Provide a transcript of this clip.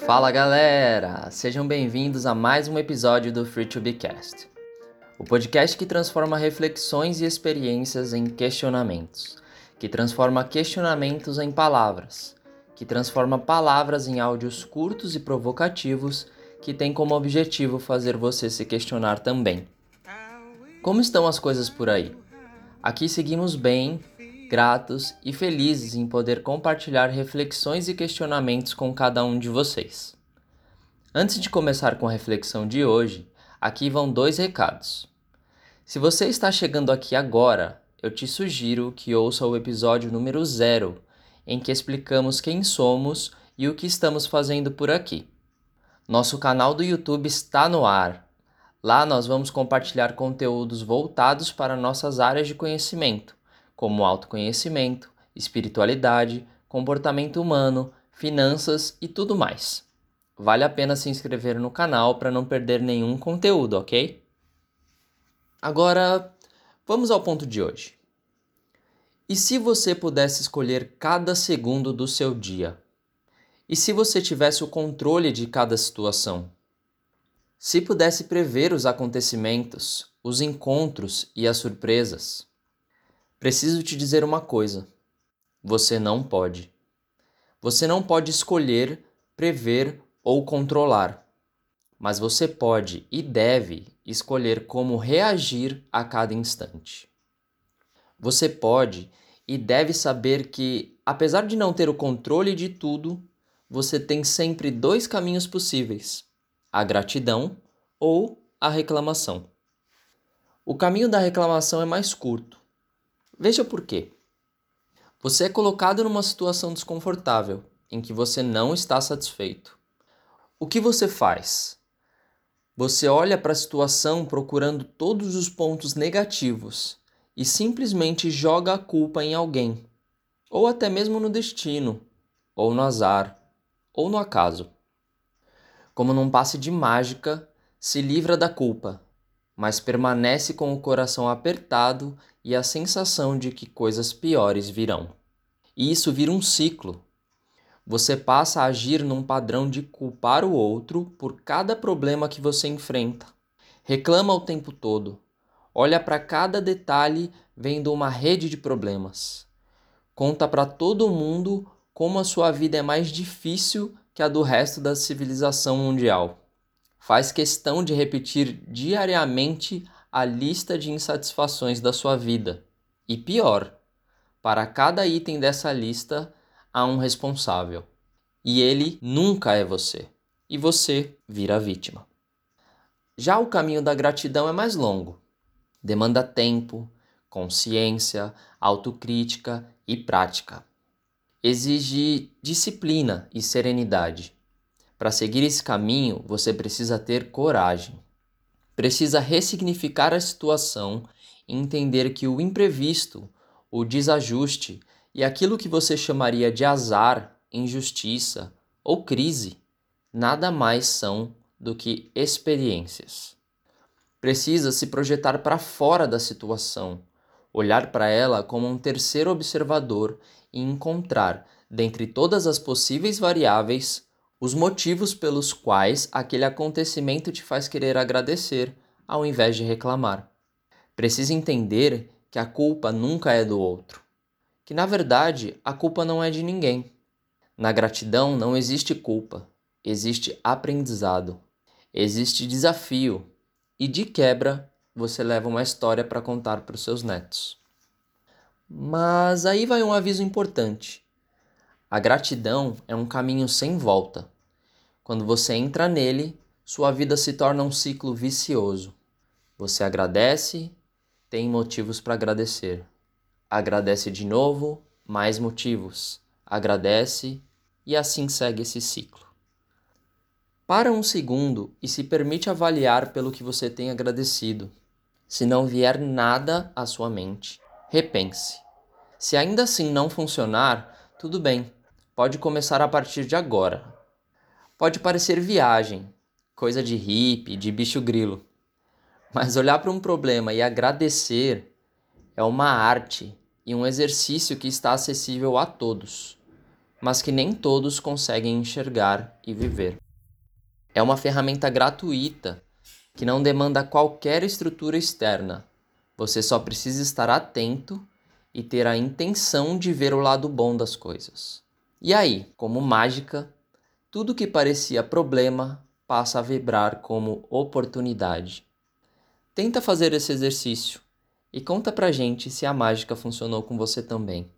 Fala galera! Sejam bem-vindos a mais um episódio do Free to Be Cast, o podcast que transforma reflexões e experiências em questionamentos, que transforma questionamentos em palavras, que transforma palavras em áudios curtos e provocativos que tem como objetivo fazer você se questionar também. Como estão as coisas por aí? Aqui seguimos bem, gratos e felizes em poder compartilhar reflexões e questionamentos com cada um de vocês. Antes de começar com a reflexão de hoje, aqui vão dois recados. Se você está chegando aqui agora, eu te sugiro que ouça o episódio número zero, em que explicamos quem somos e o que estamos fazendo por aqui. Nosso canal do YouTube está no ar Lá nós vamos compartilhar conteúdos voltados para nossas áreas de conhecimento, como autoconhecimento, espiritualidade, comportamento humano, finanças e tudo mais. Vale a pena se inscrever no canal para não perder nenhum conteúdo, ok? Agora, vamos ao ponto de hoje. E se você pudesse escolher cada segundo do seu dia? E se você tivesse o controle de cada situação? Se pudesse prever os acontecimentos, os encontros e as surpresas, preciso te dizer uma coisa: você não pode. Você não pode escolher, prever ou controlar, mas você pode e deve escolher como reagir a cada instante. Você pode e deve saber que, apesar de não ter o controle de tudo, você tem sempre dois caminhos possíveis a gratidão ou a reclamação. O caminho da reclamação é mais curto. Veja por quê. Você é colocado numa situação desconfortável em que você não está satisfeito. O que você faz? Você olha para a situação procurando todos os pontos negativos e simplesmente joga a culpa em alguém, ou até mesmo no destino, ou no azar, ou no acaso. Como num passe de mágica, se livra da culpa, mas permanece com o coração apertado e a sensação de que coisas piores virão. E isso vira um ciclo. Você passa a agir num padrão de culpar o outro por cada problema que você enfrenta. Reclama o tempo todo. Olha para cada detalhe vendo uma rede de problemas. Conta para todo mundo como a sua vida é mais difícil que a do resto da civilização mundial. Faz questão de repetir diariamente a lista de insatisfações da sua vida. E pior, para cada item dessa lista há um responsável. E ele nunca é você. E você vira vítima. Já o caminho da gratidão é mais longo. Demanda tempo, consciência, autocrítica e prática exige disciplina e serenidade. Para seguir esse caminho, você precisa ter coragem. Precisa ressignificar a situação e entender que o imprevisto, o desajuste e aquilo que você chamaria de azar, injustiça ou crise nada mais são do que experiências. Precisa se projetar para fora da situação, olhar para ela como um terceiro observador e encontrar, dentre todas as possíveis variáveis, os motivos pelos quais aquele acontecimento te faz querer agradecer, ao invés de reclamar. Precisa entender que a culpa nunca é do outro, que na verdade a culpa não é de ninguém. Na gratidão não existe culpa, existe aprendizado, existe desafio e de quebra você leva uma história para contar para os seus netos. Mas aí vai um aviso importante. A gratidão é um caminho sem volta. Quando você entra nele, sua vida se torna um ciclo vicioso. Você agradece, tem motivos para agradecer. Agradece de novo, mais motivos. Agradece e assim segue esse ciclo. Para um segundo e se permite avaliar pelo que você tem agradecido. Se não vier nada à sua mente, repense. Se ainda assim não funcionar, tudo bem, pode começar a partir de agora. Pode parecer viagem, coisa de hippie, de bicho grilo. Mas olhar para um problema e agradecer é uma arte e um exercício que está acessível a todos. mas que nem todos conseguem enxergar e viver. É uma ferramenta gratuita que não demanda qualquer estrutura externa. Você só precisa estar atento e ter a intenção de ver o lado bom das coisas. E aí, como mágica, tudo que parecia problema passa a vibrar como oportunidade. Tenta fazer esse exercício e conta pra gente se a mágica funcionou com você também.